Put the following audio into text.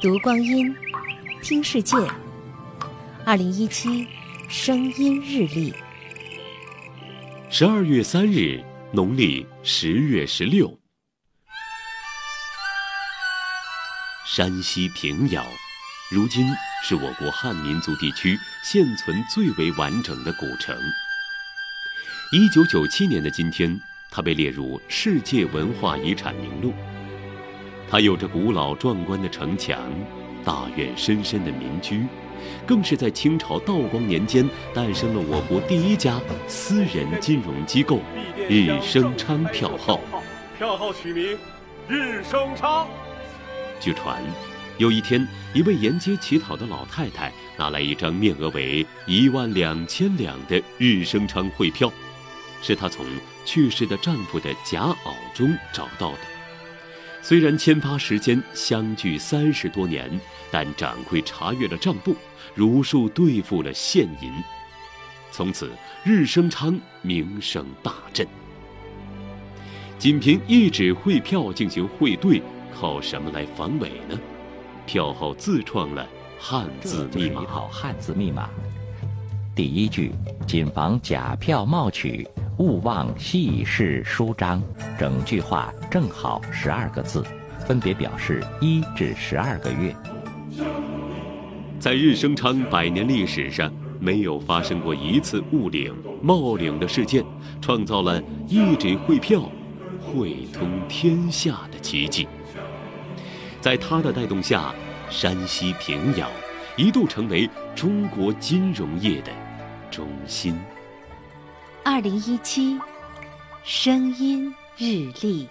读光阴，听世界。二零一七声音日历，十二月三日，农历十月十六。山西平遥，如今是我国汉民族地区现存最为完整的古城。一九九七年的今天，它被列入世界文化遗产名录。它有着古老壮观的城墙、大院深深的民居，更是在清朝道光年间诞生了我国第一家私人金融机构——日升昌票号。票号取名日升昌。据传，有一天，一位沿街乞讨的老太太拿来一张面额为一万两千两的日升昌汇票，是她从去世的丈夫的夹袄中找到的。虽然签发时间相距三十多年，但掌柜查阅了账簿，如数兑付了现银。从此，日升昌名声大振。仅凭一纸汇票进行汇兑，靠什么来防伪呢？票号自创了汉字密码。一套汉字密码。第一句：谨防假票冒取。勿忘细事书章，整句话正好十二个字，分别表示一至十二个月。在日升昌百年历史上，没有发生过一次误领、冒领的事件，创造了一纸汇票汇通天下的奇迹。在他的带动下，山西平遥一度成为中国金融业的中心。二零一七声音日历。